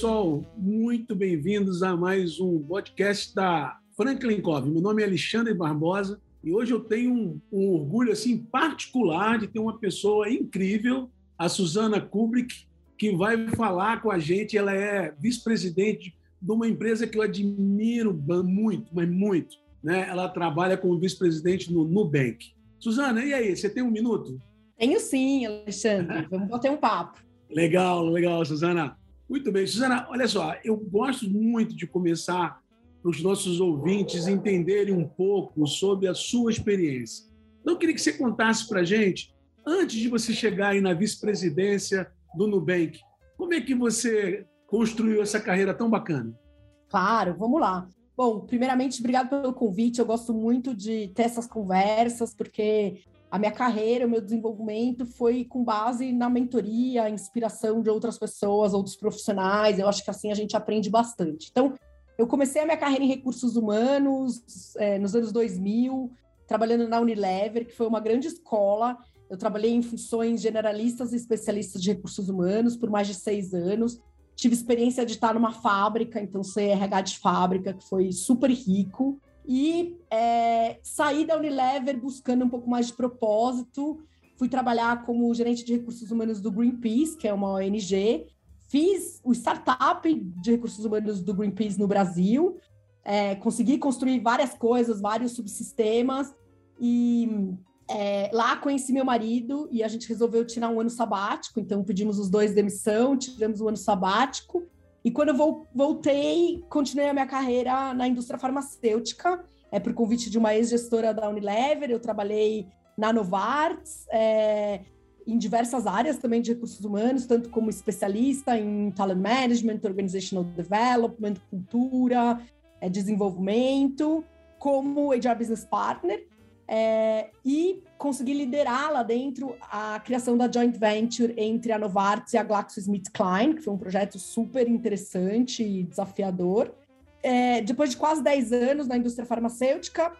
Pessoal, muito bem-vindos a mais um podcast da Franklin Covey. Meu nome é Alexandre Barbosa e hoje eu tenho um, um, orgulho assim particular de ter uma pessoa incrível, a Suzana Kubrick, que vai falar com a gente. Ela é vice-presidente de uma empresa que eu admiro muito, mas muito. Né? Ela trabalha como vice-presidente no Nubank. Suzana, e aí, você tem um minuto? Tenho sim, Alexandre. Vamos bater um papo. Legal, legal, Suzana. Muito bem. Suzana, olha só, eu gosto muito de começar para os nossos ouvintes entenderem um pouco sobre a sua experiência. Então, eu queria que você contasse para a gente, antes de você chegar aí na vice-presidência do Nubank, como é que você construiu essa carreira tão bacana? Claro, vamos lá. Bom, primeiramente, obrigado pelo convite. Eu gosto muito de ter essas conversas, porque a minha carreira, o meu desenvolvimento foi com base na mentoria, inspiração de outras pessoas, outros profissionais. Eu acho que assim a gente aprende bastante. Então, eu comecei a minha carreira em recursos humanos é, nos anos 2000, trabalhando na Unilever, que foi uma grande escola. Eu trabalhei em funções generalistas e especialistas de recursos humanos por mais de seis anos. Tive experiência de estar numa fábrica, então ser RH de fábrica, que foi super rico e é, saí da Unilever buscando um pouco mais de propósito. Fui trabalhar como gerente de recursos humanos do Greenpeace, que é uma ONG. Fiz o startup de recursos humanos do Greenpeace no Brasil. É, consegui construir várias coisas, vários subsistemas. E é, lá conheci meu marido e a gente resolveu tirar um ano sabático. Então pedimos os dois demissão, tiramos um ano sabático. E quando eu voltei, continuei a minha carreira na indústria farmacêutica, é por convite de uma ex-gestora da Unilever. Eu trabalhei na Novartis, é, em diversas áreas também de recursos humanos, tanto como especialista em talent management, organizational development, cultura, é, desenvolvimento, como HR business partner. É, e consegui liderar lá dentro a criação da joint venture entre a Novartis e a GlaxoSmithKline, que foi um projeto super interessante e desafiador. É, depois de quase 10 anos na indústria farmacêutica,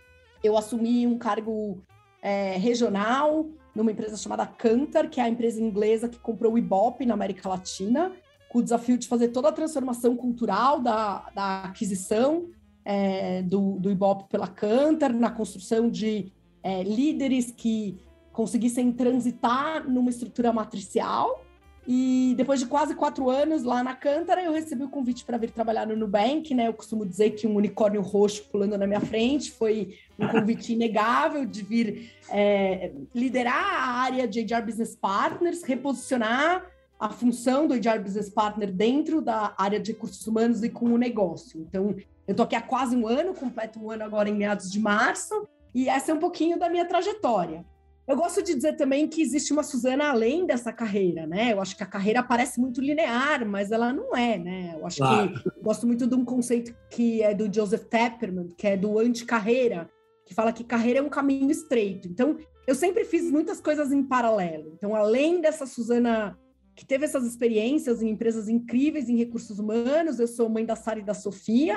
eu assumi um cargo é, regional numa empresa chamada Cantar, que é a empresa inglesa que comprou o Ibope na América Latina, com o desafio de fazer toda a transformação cultural da, da aquisição é, do, do Ibope pela Cantar, na construção de é, líderes que conseguissem transitar numa estrutura matricial. E depois de quase quatro anos lá na Cântara, eu recebi o convite para vir trabalhar no Nubank, né? Eu costumo dizer que um unicórnio roxo pulando na minha frente foi um convite inegável de vir é, liderar a área de HR Business Partners, reposicionar a função do HR Business Partner dentro da área de recursos humanos e com o negócio. Então, eu estou aqui há quase um ano, completo um ano agora em meados de março, e essa é um pouquinho da minha trajetória. Eu gosto de dizer também que existe uma Suzana além dessa carreira, né? Eu acho que a carreira parece muito linear, mas ela não é, né? Eu acho claro. que eu gosto muito de um conceito que é do Joseph Tepperman, que é do anti-carreira, que fala que carreira é um caminho estreito. Então, eu sempre fiz muitas coisas em paralelo. Então, além dessa Suzana que teve essas experiências em empresas incríveis em recursos humanos, eu sou mãe da Sara e da Sofia.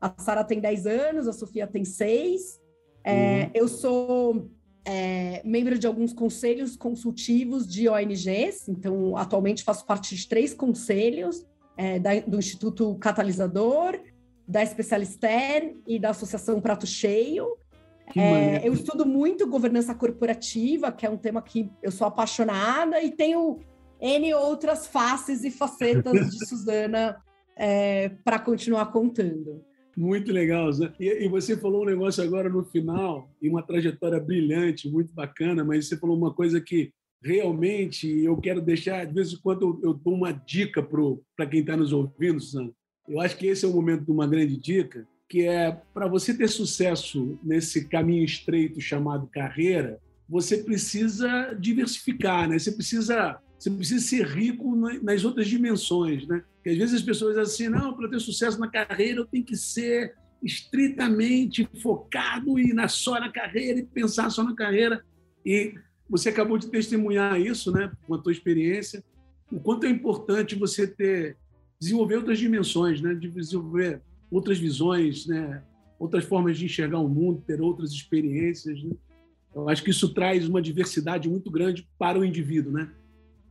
A Sara tem 10 anos, a Sofia tem 6. É, uhum. Eu sou é, membro de alguns conselhos consultivos de ONGs, então atualmente faço parte de três conselhos é, da, do Instituto Catalisador, da Especialister e da Associação Prato Cheio. É, eu estudo muito governança corporativa, que é um tema que eu sou apaixonada, e tenho N outras faces e facetas de Suzana é, para continuar contando. Muito legal. Zé. E, e, você falou um negócio agora no final, e uma trajetória brilhante, muito bacana, mas você falou uma coisa que realmente eu quero deixar, de vez em quando eu, eu dou uma dica para quem está nos ouvindo, Suzana. Eu acho que esse é o momento de uma grande dica, que é para você ter sucesso nesse caminho estreito chamado carreira, você precisa diversificar, né? Você precisa, você precisa ser rico nas outras dimensões, né? Às vezes as pessoas dizem assim, não, para ter sucesso na carreira eu tenho que ser estritamente focado e na só na carreira e pensar só na carreira. E você acabou de testemunhar isso, né, com a tua experiência, o quanto é importante você ter desenvolver outras dimensões, né, desenvolver outras visões, né, outras formas de enxergar o mundo, ter outras experiências. Né? Eu acho que isso traz uma diversidade muito grande para o indivíduo, né?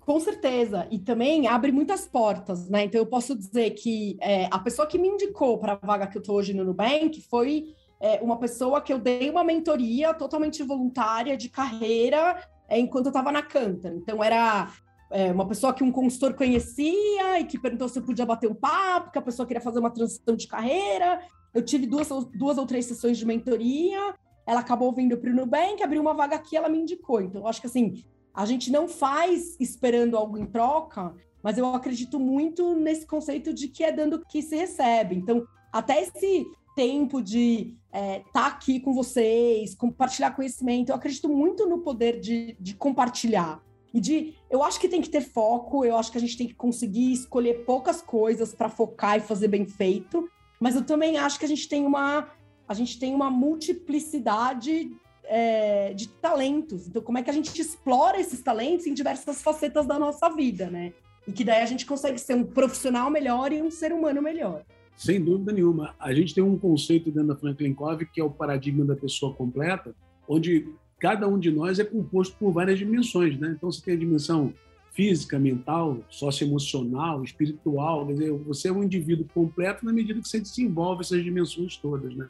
Com certeza. E também abre muitas portas, né? Então, eu posso dizer que é, a pessoa que me indicou para a vaga que eu estou hoje no Nubank foi é, uma pessoa que eu dei uma mentoria totalmente voluntária de carreira é, enquanto eu estava na Cantor. Então, era é, uma pessoa que um consultor conhecia e que perguntou se eu podia bater um papo, que a pessoa queria fazer uma transição de carreira. Eu tive duas, duas ou três sessões de mentoria. Ela acabou vindo para o Nubank, abriu uma vaga aqui, ela me indicou. Então, eu acho que assim, a gente não faz esperando algo em troca, mas eu acredito muito nesse conceito de que é dando que se recebe. Então, até esse tempo de estar é, tá aqui com vocês, compartilhar conhecimento, eu acredito muito no poder de, de compartilhar. E de, eu acho que tem que ter foco, eu acho que a gente tem que conseguir escolher poucas coisas para focar e fazer bem feito, mas eu também acho que a gente tem uma, a gente tem uma multiplicidade é, de talentos. Então, como é que a gente explora esses talentos em diversas facetas da nossa vida, né? E que daí a gente consegue ser um profissional melhor e um ser humano melhor. Sem dúvida nenhuma. A gente tem um conceito dentro da Franklin Covey que é o paradigma da pessoa completa, onde cada um de nós é composto por várias dimensões, né? Então, você tem a dimensão física, mental, socioemocional, espiritual. Dizer, você é um indivíduo completo na medida que você desenvolve essas dimensões todas, né?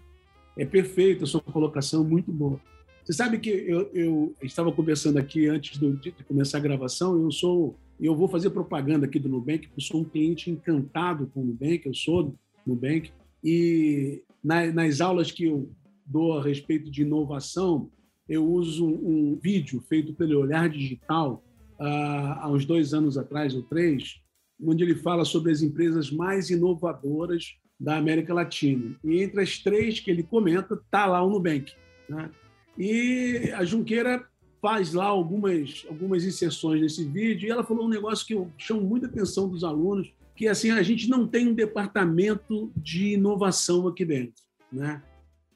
É perfeito a sua colocação, muito boa. Você sabe que eu, eu estava conversando aqui antes do, de começar a gravação, eu sou eu vou fazer propaganda aqui do Nubank, eu sou um cliente encantado com o Nubank, eu sou do Nubank, e na, nas aulas que eu dou a respeito de inovação, eu uso um, um vídeo feito pelo Olhar Digital, uh, há uns dois anos atrás, ou três, onde ele fala sobre as empresas mais inovadoras da América Latina. E entre as três que ele comenta, está lá o Nubank. Né? E a Junqueira faz lá algumas, algumas inserções nesse vídeo e ela falou um negócio que eu chamo muita atenção dos alunos, que assim a gente não tem um departamento de inovação aqui dentro, né?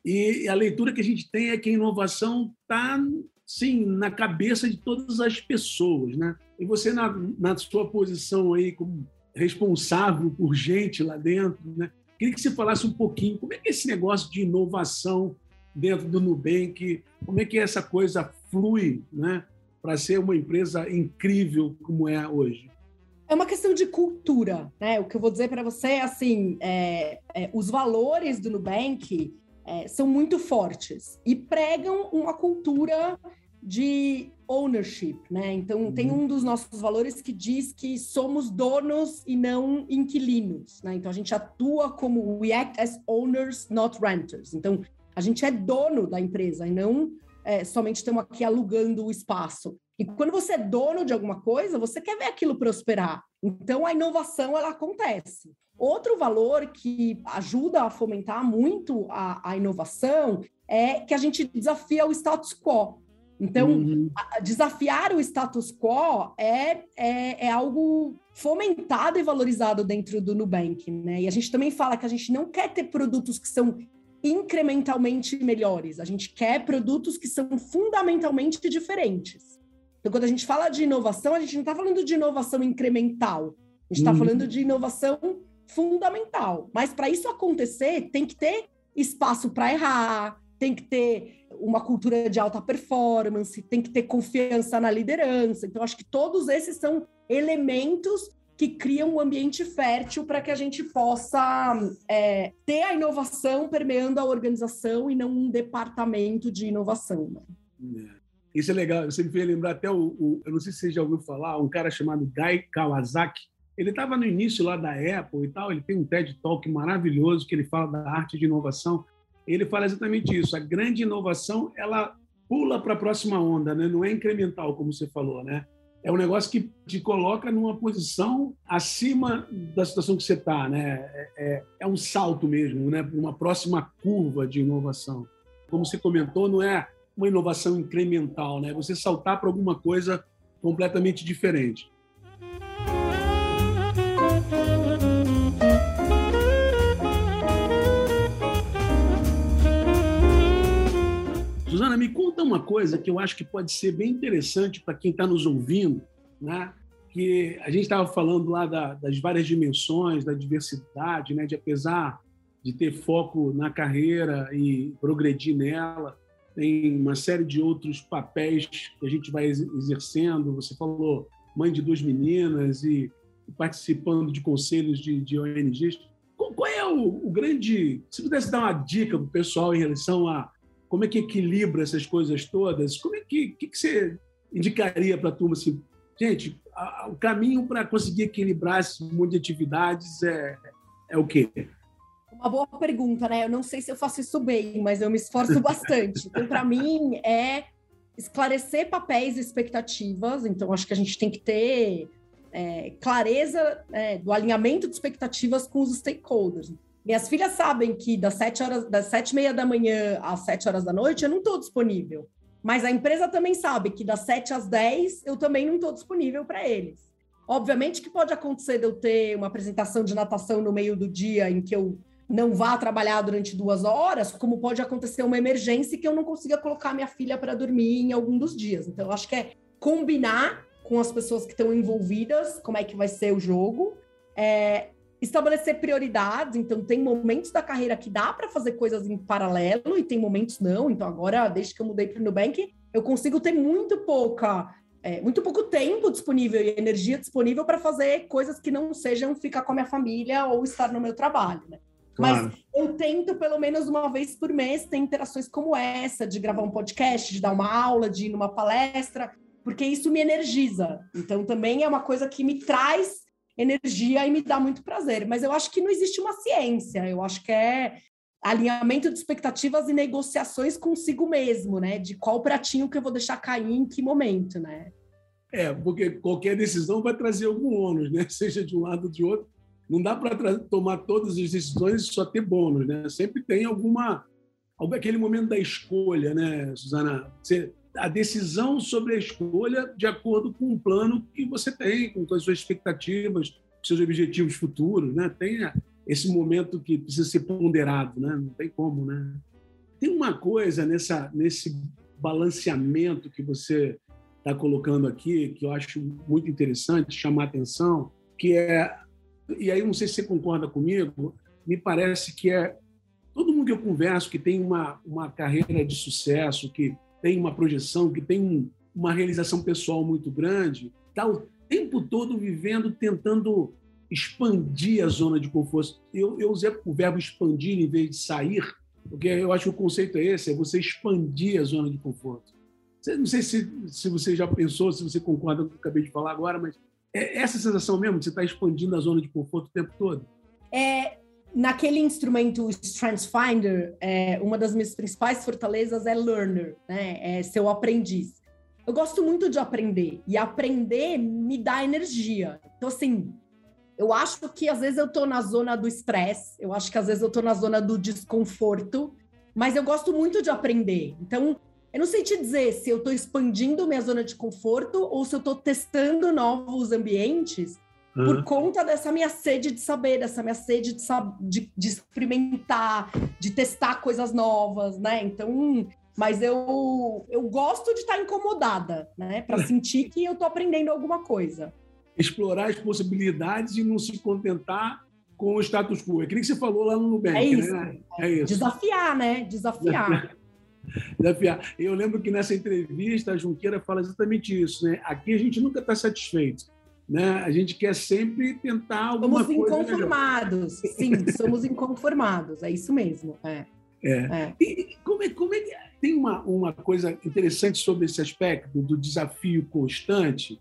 E a leitura que a gente tem é que a inovação está, sim, na cabeça de todas as pessoas, né? E você na, na sua posição aí como responsável por gente lá dentro, né? Queria que você falasse um pouquinho como é que é esse negócio de inovação dentro do Nubank, como é que essa coisa flui né, para ser uma empresa incrível como é hoje? É uma questão de cultura, né? O que eu vou dizer para você é assim, é, é, os valores do Nubank é, são muito fortes e pregam uma cultura de ownership, né? Então uhum. tem um dos nossos valores que diz que somos donos e não inquilinos, né? Então a gente atua como we act as owners, not renters. Então a gente é dono da empresa e não é, somente estamos aqui alugando o espaço. E quando você é dono de alguma coisa, você quer ver aquilo prosperar. Então a inovação ela acontece. Outro valor que ajuda a fomentar muito a, a inovação é que a gente desafia o status quo. Então, uhum. desafiar o status quo é, é, é, algo fomentado e valorizado dentro do Nubank, né? E a gente também fala que a gente não quer ter produtos que são incrementalmente melhores. A gente quer produtos que são fundamentalmente diferentes. Então, quando a gente fala de inovação, a gente não está falando de inovação incremental. A gente está uhum. falando de inovação fundamental. Mas para isso acontecer, tem que ter espaço para errar, tem que ter uma cultura de alta performance, tem que ter confiança na liderança. Então, acho que todos esses são elementos que cria um ambiente fértil para que a gente possa é, ter a inovação permeando a organização e não um departamento de inovação. Né? É. Isso é legal. Você me fez lembrar até o, o, Eu não sei se você já ouviu falar, um cara chamado Guy Kawasaki. Ele estava no início lá da Apple e tal. Ele tem um TED Talk maravilhoso que ele fala da arte de inovação. Ele fala exatamente isso. A grande inovação ela pula para a próxima onda, né? não é incremental, como você falou. Né? É um negócio que te coloca numa posição acima da situação que você está, né? É, é, é, um salto mesmo, né? Uma próxima curva de inovação. Como você comentou, não é uma inovação incremental, né? Você saltar para alguma coisa completamente diferente. Suzana, me conta uma coisa que eu acho que pode ser bem interessante para quem está nos ouvindo, né? que a gente estava falando lá da, das várias dimensões, da diversidade, né? de apesar de ter foco na carreira e progredir nela, tem uma série de outros papéis que a gente vai exercendo. Você falou mãe de duas meninas e participando de conselhos de, de ONGs. Qual é o, o grande. Se pudesse dar uma dica para o pessoal em relação a como é que equilibra essas coisas todas? Como é que, que, que você indicaria para a turma assim, gente, a, o caminho para conseguir equilibrar esse monte de atividades é, é o quê? Uma boa pergunta, né? Eu não sei se eu faço isso bem, mas eu me esforço bastante. Então, para mim, é esclarecer papéis e expectativas. Então, acho que a gente tem que ter é, clareza é, do alinhamento de expectativas com os stakeholders. Minhas filhas sabem que das sete horas, das sete e meia da manhã às sete horas da noite eu não estou disponível. Mas a empresa também sabe que das sete às dez eu também não estou disponível para eles. Obviamente que pode acontecer de eu ter uma apresentação de natação no meio do dia em que eu não vá trabalhar durante duas horas, como pode acontecer uma emergência que eu não consiga colocar minha filha para dormir em algum dos dias. Então, eu acho que é combinar com as pessoas que estão envolvidas como é que vai ser o jogo, é, estabelecer prioridades. Então, tem momentos da carreira que dá para fazer coisas em paralelo e tem momentos não. Então, agora, desde que eu mudei para o Nubank, eu consigo ter muito pouca. É, muito pouco tempo disponível e energia disponível para fazer coisas que não sejam ficar com a minha família ou estar no meu trabalho, né? Claro. Mas eu tento, pelo menos uma vez por mês, ter interações como essa, de gravar um podcast, de dar uma aula, de ir numa palestra, porque isso me energiza. Então, também é uma coisa que me traz energia e me dá muito prazer. Mas eu acho que não existe uma ciência, eu acho que é alinhamento de expectativas e negociações consigo mesmo, né? De qual pratinho que eu vou deixar cair em que momento, né? É, porque qualquer decisão vai trazer algum ônus, né? Seja de um lado ou de outro. Não dá para tomar todas as decisões e só ter bônus, né? Sempre tem alguma aquele momento da escolha, né, Suzana? Você a decisão sobre a escolha de acordo com o plano que você tem, com as suas expectativas, seus objetivos futuros, né? Tem esse momento que precisa ser ponderado, né? Não tem como, né? Tem uma coisa nessa nesse balanceamento que você está colocando aqui que eu acho muito interessante chamar atenção, que é e aí não sei se você concorda comigo, me parece que é todo mundo que eu converso que tem uma uma carreira de sucesso, que tem uma projeção, que tem um, uma realização pessoal muito grande, está o tempo todo vivendo, tentando expandir a zona de conforto. Eu, eu usei o verbo expandir em vez de sair, porque eu acho que o conceito é esse, é você expandir a zona de conforto. Não sei se, se você já pensou, se você concorda com o que eu acabei de falar agora, mas é essa sensação mesmo de você estar tá expandindo a zona de conforto o tempo todo? É, naquele instrumento Strengths Finder, é, uma das minhas principais fortalezas é learner, né? É ser o aprendiz. Eu gosto muito de aprender e aprender me dá energia. Então, assim, eu acho que às vezes eu tô na zona do estresse, eu acho que às vezes eu tô na zona do desconforto, mas eu gosto muito de aprender. Então, eu não sei te dizer se eu estou expandindo minha zona de conforto ou se eu estou testando novos ambientes uhum. por conta dessa minha sede de saber, dessa minha sede de, de, de experimentar, de testar coisas novas, né? Então, mas eu, eu gosto de estar incomodada, né? Para sentir que eu estou aprendendo alguma coisa. Explorar as possibilidades e não se contentar com o status quo. É que você falou lá no Nubank, é isso, né? É isso. Desafiar, né? Desafiar. Desafiar. Eu lembro que nessa entrevista a Junqueira fala exatamente isso, né? Aqui a gente nunca está satisfeito né? A gente quer sempre tentar alguma somos coisa. Somos inconformados, sim, somos inconformados, é isso mesmo. É. É. é. E como é, como é que tem uma, uma coisa interessante sobre esse aspecto do desafio constante?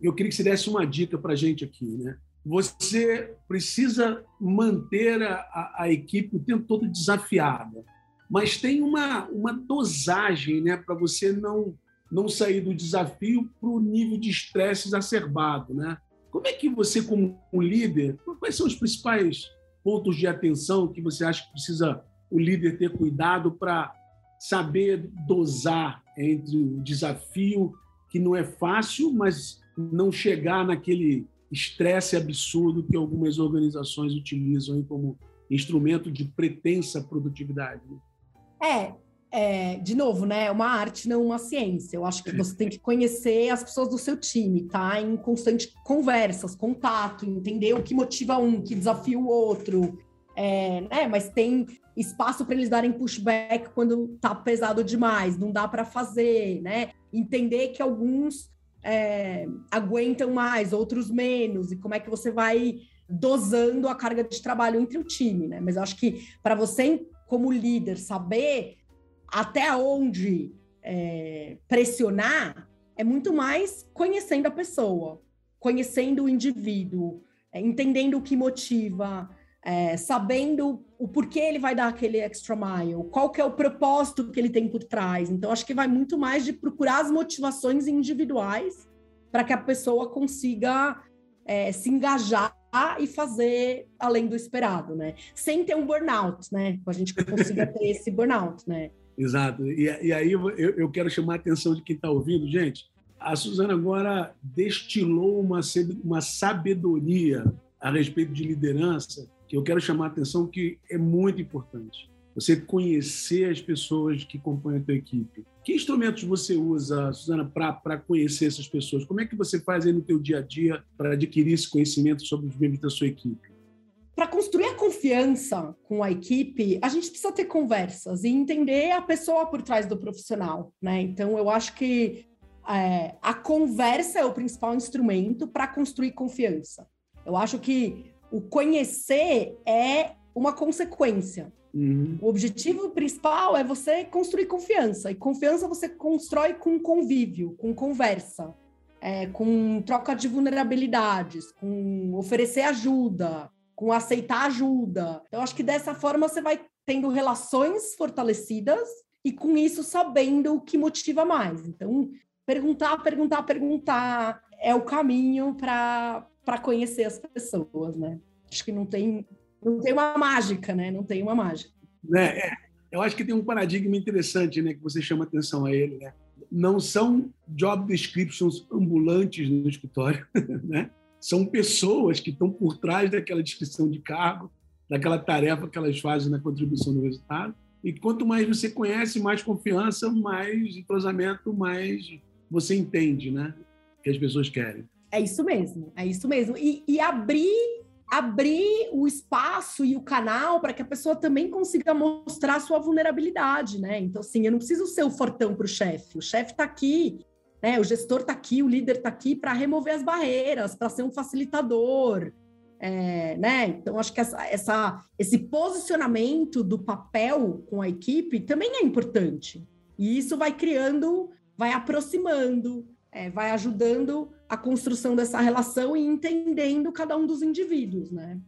Eu queria que você desse uma dica para a gente aqui, né? Você precisa manter a, a, a equipe o tempo todo desafiada, mas tem uma, uma dosagem, né, para você não não sair do desafio para o nível de estresse exacerbado. Né? Como é que você, como um líder, quais são os principais pontos de atenção que você acha que precisa o líder ter cuidado para saber dosar entre o desafio que não é fácil, mas não chegar naquele estresse absurdo que algumas organizações utilizam como instrumento de pretensa produtividade. É, é, de novo, né? É uma arte, não uma ciência. Eu acho que você tem que conhecer as pessoas do seu time, tá? Em constante conversas, contato, entender o que motiva um, que desafia o outro. É, né? Mas tem espaço para eles darem pushback quando tá pesado demais, não dá para fazer, né? Entender que alguns é, aguentam mais, outros menos, e como é que você vai dosando a carga de trabalho entre o time, né? Mas eu acho que para você, como líder, saber até onde é, pressionar é muito mais conhecendo a pessoa, conhecendo o indivíduo, é, entendendo o que motiva, é, sabendo o porquê ele vai dar aquele extra mile, qual que é o propósito que ele tem por trás. Então, acho que vai muito mais de procurar as motivações individuais para que a pessoa consiga é, se engajar e fazer além do esperado, né? Sem ter um burnout, né? A gente consiga ter esse burnout, né? Exato. E, e aí eu, eu, quero chamar a atenção de quem está ouvindo, gente. A Suzana agora destilou uma, uma sabedoria a respeito de liderança que eu quero chamar a atenção que é muito importante. Você conhecer as pessoas que compõem a tua equipe. Que instrumentos você usa, Suzana, para conhecer essas pessoas? Como é que você faz aí no teu dia a dia para adquirir esse conhecimento sobre os membros da sua equipe? Para construir a confiança com a equipe, a gente precisa ter conversas e entender a pessoa por trás do profissional, né? Então, eu acho que é, a conversa é o principal instrumento para construir confiança. Eu acho que o conhecer é uma consequência. Uhum. O objetivo principal é você construir confiança. E confiança você constrói com convívio, com conversa, é, com troca de vulnerabilidades, com oferecer ajuda, com aceitar ajuda. Eu acho que dessa forma você vai tendo relações fortalecidas e com isso sabendo o que motiva mais. Então, perguntar, perguntar, perguntar é o caminho para conhecer as pessoas, né? Acho que não tem não tem uma mágica, né? Não tem uma mágica. Né? É, eu acho que tem um paradigma interessante, né, que você chama atenção a ele, né? Não são job descriptions ambulantes no escritório, né? São pessoas que estão por trás daquela descrição de cargo, daquela tarefa que elas fazem na contribuição do resultado. E quanto mais você conhece, mais confiança, mais entrosamento, mais você entende, né? Que as pessoas querem. É isso mesmo, é isso mesmo. E, e abrir abrir o espaço e o canal para que a pessoa também consiga mostrar sua vulnerabilidade, né? Então, assim, eu não preciso ser o fortão para o chefe. O chefe está aqui né? O gestor está aqui, o líder está aqui para remover as barreiras, para ser um facilitador. É, né? Então, acho que essa, essa, esse posicionamento do papel com a equipe também é importante. E isso vai criando, vai aproximando, é, vai ajudando a construção dessa relação e entendendo cada um dos indivíduos, né?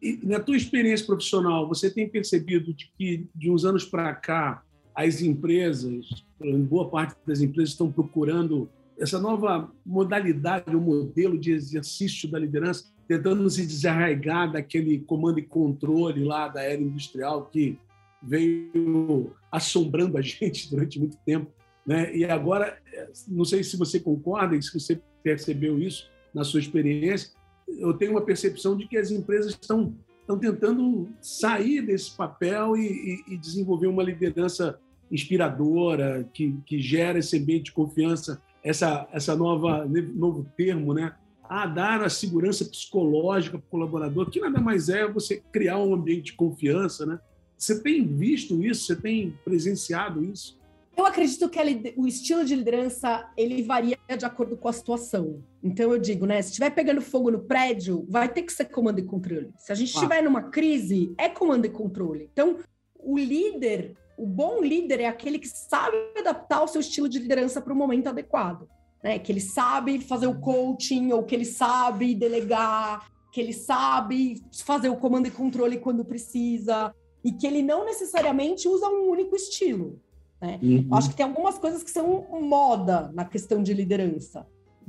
E na tua experiência profissional, você tem percebido de que de uns anos para cá as empresas, boa parte das empresas estão procurando essa nova modalidade, o modelo de exercício da liderança, tentando se desarraigar daquele comando e controle lá da era industrial que veio assombrando a gente durante muito tempo. Né? E agora, não sei se você concorda e se você percebeu isso na sua experiência, eu tenho uma percepção de que as empresas estão, estão tentando sair desse papel e, e, e desenvolver uma liderança inspiradora, que, que gera esse ambiente de confiança, essa, essa nova novo termo, né? A dar a segurança psicológica para o colaborador, que nada mais é você criar um ambiente de confiança, né? Você tem visto isso? Você tem presenciado isso? Eu acredito que o estilo de liderança ele varia de acordo com a situação. Então eu digo, né? Se estiver pegando fogo no prédio, vai ter que ser comando e controle. Se a gente estiver ah. numa crise, é comando e controle. Então o líder o bom líder é aquele que sabe adaptar o seu estilo de liderança para o momento adequado, né? Que ele sabe fazer o coaching ou que ele sabe delegar, que ele sabe fazer o comando e controle quando precisa e que ele não necessariamente usa um único estilo. Né? Uhum. Acho que tem algumas coisas que são moda na questão de liderança,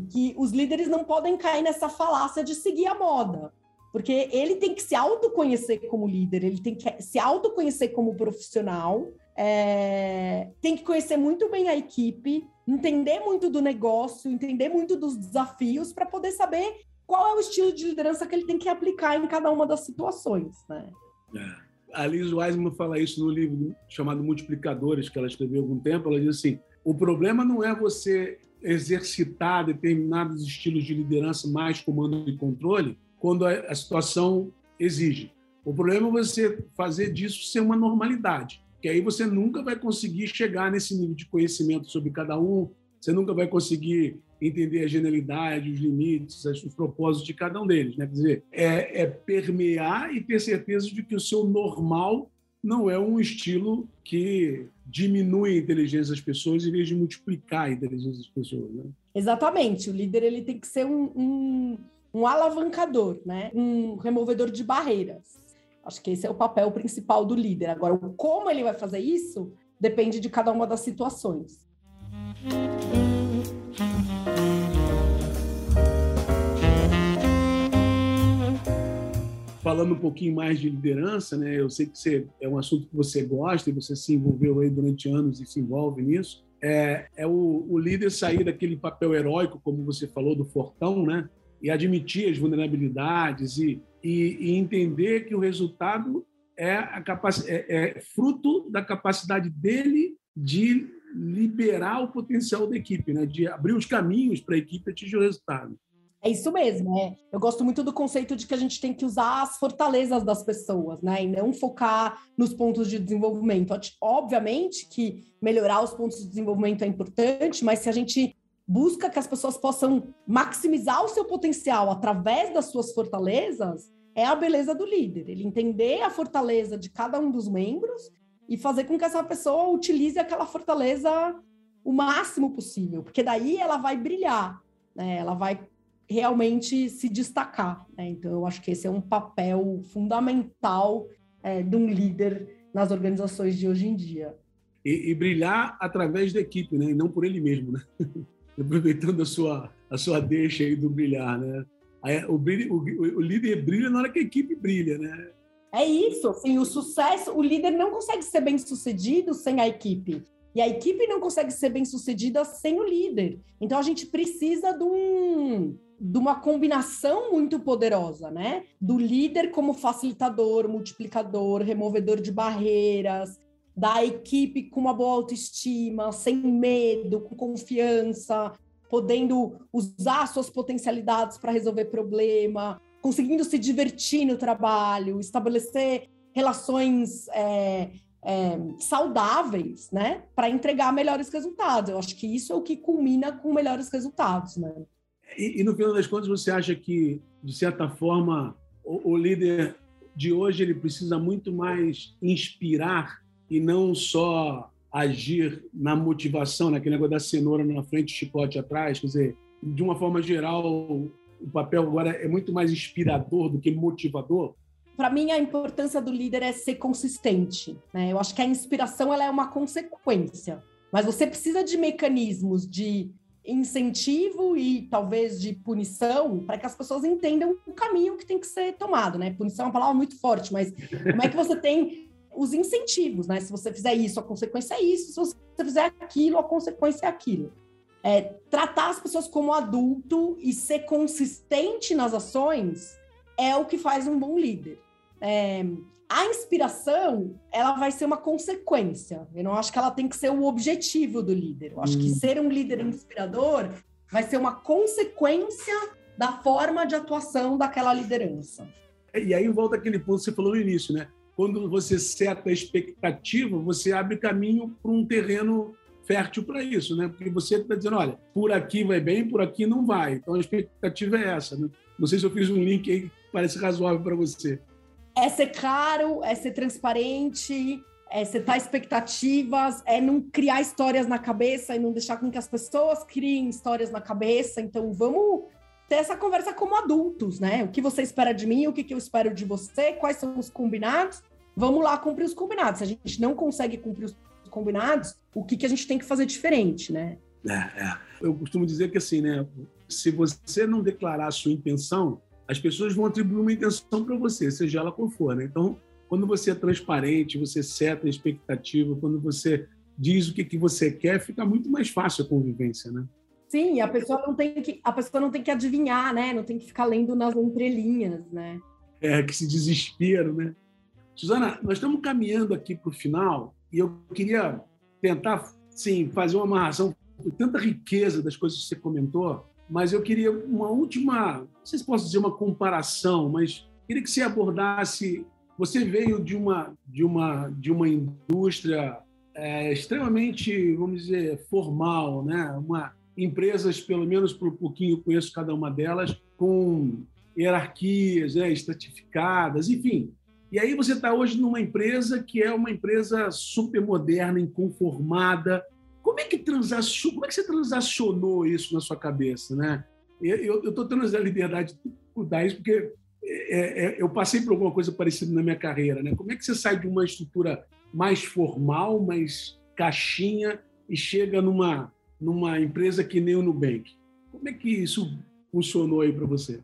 que os líderes não podem cair nessa falácia de seguir a moda. Porque ele tem que se autoconhecer como líder, ele tem que se autoconhecer como profissional é, tem que conhecer muito bem a equipe, entender muito do negócio, entender muito dos desafios para poder saber qual é o estilo de liderança que ele tem que aplicar em cada uma das situações, né? É. A Liz Wiseman fala isso no livro chamado Multiplicadores, que ela escreveu há algum tempo. Ela diz assim: o problema não é você exercitar determinados estilos de liderança mais comando e controle quando a situação exige. O problema é você fazer disso ser uma normalidade, que aí você nunca vai conseguir chegar nesse nível de conhecimento sobre cada um, você nunca vai conseguir entender a genialidade, os limites, os propósitos de cada um deles. Né? Quer dizer, é, é permear e ter certeza de que o seu normal não é um estilo que diminui a inteligência das pessoas em vez de multiplicar a inteligência das pessoas. Né? Exatamente. O líder ele tem que ser um, um, um alavancador, né? um removedor de barreiras. Acho que esse é o papel principal do líder. Agora, como ele vai fazer isso depende de cada uma das situações. Falando um pouquinho mais de liderança, né? Eu sei que você, é um assunto que você gosta e você se envolveu aí durante anos e se envolve nisso. É, é o, o líder sair daquele papel heróico, como você falou, do fortão, né? E admitir as vulnerabilidades e, e, e entender que o resultado é, a é, é fruto da capacidade dele de liberar o potencial da equipe, né? de abrir os caminhos para a equipe atingir o resultado. É isso mesmo, né? Eu gosto muito do conceito de que a gente tem que usar as fortalezas das pessoas, né? E não focar nos pontos de desenvolvimento. Obviamente que melhorar os pontos de desenvolvimento é importante, mas se a gente busca que as pessoas possam maximizar o seu potencial através das suas fortalezas, é a beleza do líder. Ele entender a fortaleza de cada um dos membros e fazer com que essa pessoa utilize aquela fortaleza o máximo possível, porque daí ela vai brilhar, né? Ela vai realmente se destacar. Né? Então, eu acho que esse é um papel fundamental é, de um líder nas organizações de hoje em dia. E, e, brilhar através da equipe, né? E não por ele mesmo, né? Aproveitando a sua a sua deixa aí do brilhar, né? O, brilho, o, o líder brilha na hora que a equipe brilha, né? É isso, assim, o sucesso, o líder não consegue ser bem sucedido sem a equipe. E a equipe não consegue ser bem sucedida sem o líder. Então a gente precisa de, um, de uma combinação muito poderosa, né? Do líder como facilitador, multiplicador, removedor de barreiras, da equipe com uma boa autoestima, sem medo, com confiança, podendo usar suas potencialidades para resolver problema, conseguindo se divertir no trabalho, estabelecer relações é, é, saudáveis, né, para entregar melhores resultados. Eu acho que isso é o que culmina com melhores resultados, né? E, e no final das contas, você acha que, de certa forma, o, o líder de hoje ele precisa muito mais inspirar e não só agir na motivação, naquele negócio da cenoura na frente, chicote atrás, quer dizer, de uma forma geral, o papel agora é muito mais inspirador do que motivador? Para mim, a importância do líder é ser consistente. Né? Eu acho que a inspiração ela é uma consequência, mas você precisa de mecanismos de incentivo e talvez de punição para que as pessoas entendam o caminho que tem que ser tomado, né? Punição é uma palavra muito forte, mas como é que você tem os incentivos, né? Se você fizer isso, a consequência é isso. Se você fizer aquilo, a consequência é aquilo é, tratar as pessoas como adulto e ser consistente nas ações é o que faz um bom líder. É, a inspiração, ela vai ser uma consequência. Eu não acho que ela tem que ser o objetivo do líder. Eu acho hum. que ser um líder inspirador vai ser uma consequência da forma de atuação daquela liderança. E aí volta aquele ponto que você falou no início, né? Quando você seta a expectativa, você abre caminho para um terreno fértil para isso, né? Porque você está dizendo, olha, por aqui vai bem, por aqui não vai. Então a expectativa é essa. Né? Não sei se eu fiz um link aí que parece razoável para você. É ser claro, é ser transparente, é setar expectativas, é não criar histórias na cabeça e não deixar com que as pessoas criem histórias na cabeça. Então vamos ter essa conversa como adultos, né? O que você espera de mim, o que eu espero de você, quais são os combinados. Vamos lá cumprir os combinados. Se a gente não consegue cumprir os combinados, o que, que a gente tem que fazer diferente, né? É, é. Eu costumo dizer que assim, né? Se você não declarar a sua intenção, as pessoas vão atribuir uma intenção para você, seja ela qual for, né? Então, quando você é transparente, você seta a expectativa, quando você diz o que, que você quer, fica muito mais fácil a convivência, né? Sim, a pessoa não tem que a pessoa não tem que adivinhar, né? Não tem que ficar lendo nas entrelinhas, né? É que se desespero, né? Suzana, nós estamos caminhando aqui para o final e eu queria tentar, sim, fazer uma amarração com tanta riqueza das coisas que você comentou, mas eu queria uma última, não sei se posso dizer uma comparação, mas queria que você abordasse. Você veio de uma de uma de uma indústria é, extremamente, vamos dizer, formal, né? Uma empresas, pelo menos por um pouquinho, eu conheço cada uma delas, com hierarquias né, estratificadas, enfim. E aí você está hoje numa empresa que é uma empresa super moderna, inconformada. Como é que transacionou, como é que você transacionou isso na sua cabeça, né? Eu estou tendo a liberdade de mudar isso porque é, é, eu passei por alguma coisa parecida na minha carreira, né? Como é que você sai de uma estrutura mais formal, mais caixinha e chega numa numa empresa que nem o Nubank. Como é que isso funcionou aí para você?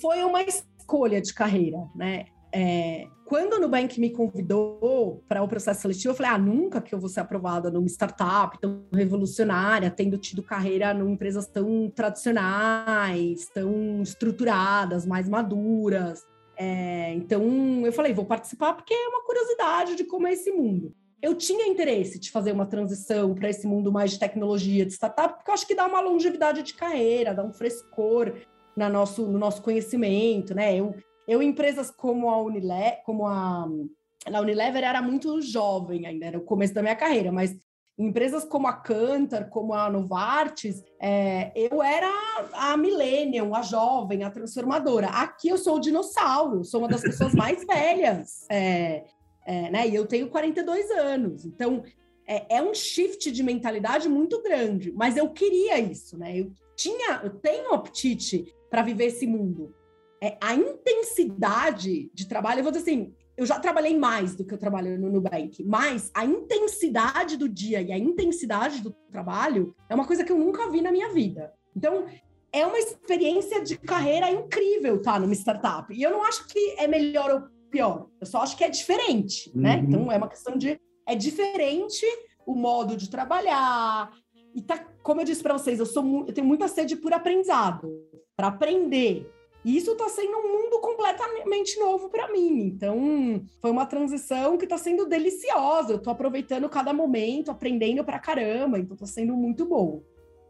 Foi uma escolha de carreira, né? É, quando o Nubank me convidou para o processo seletivo, eu falei: ah, nunca que eu vou ser aprovada numa startup tão revolucionária, tendo tido carreira em empresas tão tradicionais, tão estruturadas, mais maduras. É, então, eu falei: vou participar porque é uma curiosidade de como é esse mundo eu tinha interesse de fazer uma transição para esse mundo mais de tecnologia, de startup, porque eu acho que dá uma longevidade de carreira, dá um frescor na nosso, no nosso conhecimento, né? Eu, eu empresas como a Unilever, como a, a Unilever era muito jovem ainda, era o começo da minha carreira, mas empresas como a Cantar, como a Novartis, é, eu era a millennium, a jovem, a transformadora. Aqui eu sou o dinossauro, sou uma das pessoas mais velhas. É, é, né? E eu tenho 42 anos, então é, é, um shift de mentalidade muito grande. Mas eu queria isso, né? Eu tinha, eu tenho apetite para viver esse mundo. É, a intensidade de trabalho, eu vou dizer assim, eu já trabalhei mais do que eu trabalho no Nubank, mas a intensidade do dia e a intensidade do trabalho é uma coisa que eu nunca vi na minha vida. Então, é uma experiência de carreira incrível estar tá, numa startup. E eu não acho que é melhor ou pior. Eu só acho que é diferente, né? uhum. né? Então é uma questão de é diferente o modo de trabalhar. E tá, como eu disse para vocês, eu sou eu tenho muita sede por aprendizado, para aprender. Isso está sendo um mundo completamente novo para mim. Então, foi uma transição que está sendo deliciosa. Eu estou aproveitando cada momento, aprendendo para caramba. Então, está sendo muito bom.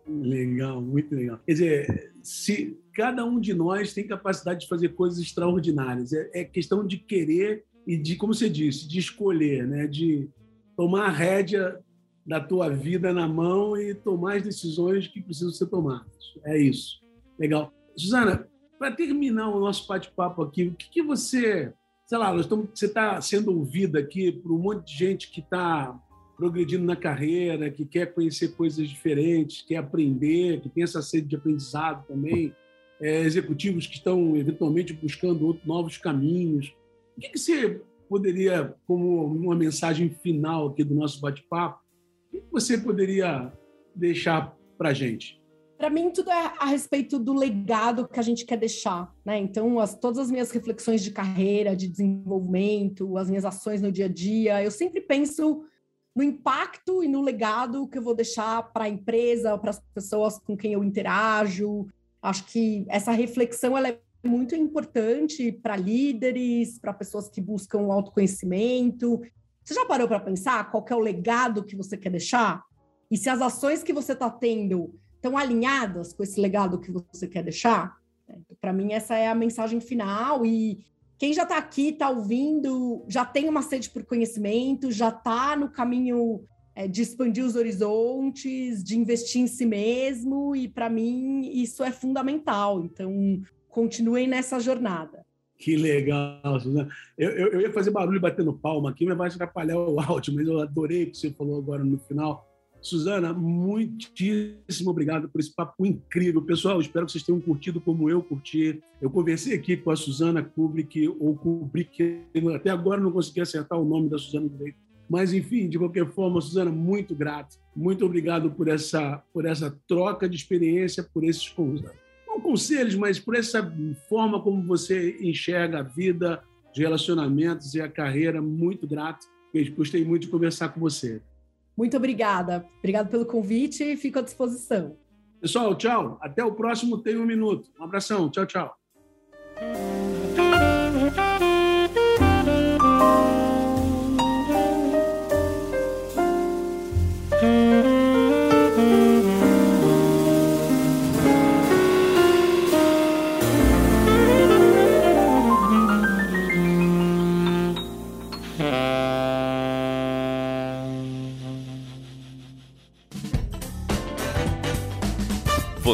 Legal, muito legal. Quer dizer, se cada um de nós tem capacidade de fazer coisas extraordinárias, é, é questão de querer e de, como você disse, de escolher, né? de tomar a rédea da tua vida na mão e tomar as decisões que precisam ser tomadas. É isso. Legal. Suzana, para terminar o nosso bate-papo aqui, o que, que você, sei lá, estamos, você está sendo ouvida aqui por um monte de gente que está progredindo na carreira, que quer conhecer coisas diferentes, quer aprender, que tem essa sede de aprendizado também, é, executivos que estão eventualmente buscando outros, novos caminhos. O que, que você poderia, como uma mensagem final aqui do nosso bate-papo, o que você poderia deixar para a gente? Para mim, tudo é a respeito do legado que a gente quer deixar. Né? Então, as, todas as minhas reflexões de carreira, de desenvolvimento, as minhas ações no dia a dia, eu sempre penso no impacto e no legado que eu vou deixar para a empresa, para as pessoas com quem eu interajo. Acho que essa reflexão ela é muito importante para líderes, para pessoas que buscam autoconhecimento. Você já parou para pensar qual é o legado que você quer deixar? E se as ações que você está tendo estão alinhadas com esse legado que você quer deixar? Para mim, essa é a mensagem final. E quem já está aqui, está ouvindo, já tem uma sede por conhecimento, já está no caminho é, de expandir os horizontes, de investir em si mesmo, e para mim isso é fundamental. Então, continuem nessa jornada. Que legal, Suzana. Eu, eu, eu, ia fazer barulho batendo palma aqui, mas vai atrapalhar o áudio, mas eu adorei o que você falou agora no final. Suzana, muitíssimo obrigado por esse papo incrível. Pessoal, espero que vocês tenham curtido como eu curti. Eu conversei aqui com a Suzana Kubrick, ou Kubrick, até agora não consegui acertar o nome da Suzana direito. Mas, enfim, de qualquer forma, Suzana, muito grato. Muito obrigado por essa, por essa troca de experiência, por esses não conselhos, mas por essa forma como você enxerga a vida, os relacionamentos e a carreira. Muito grato. Gostei muito de conversar com você. Muito obrigada. Obrigado pelo convite e fico à disposição. Pessoal, tchau. Até o próximo Tem um Minuto. Um abração. Tchau, tchau.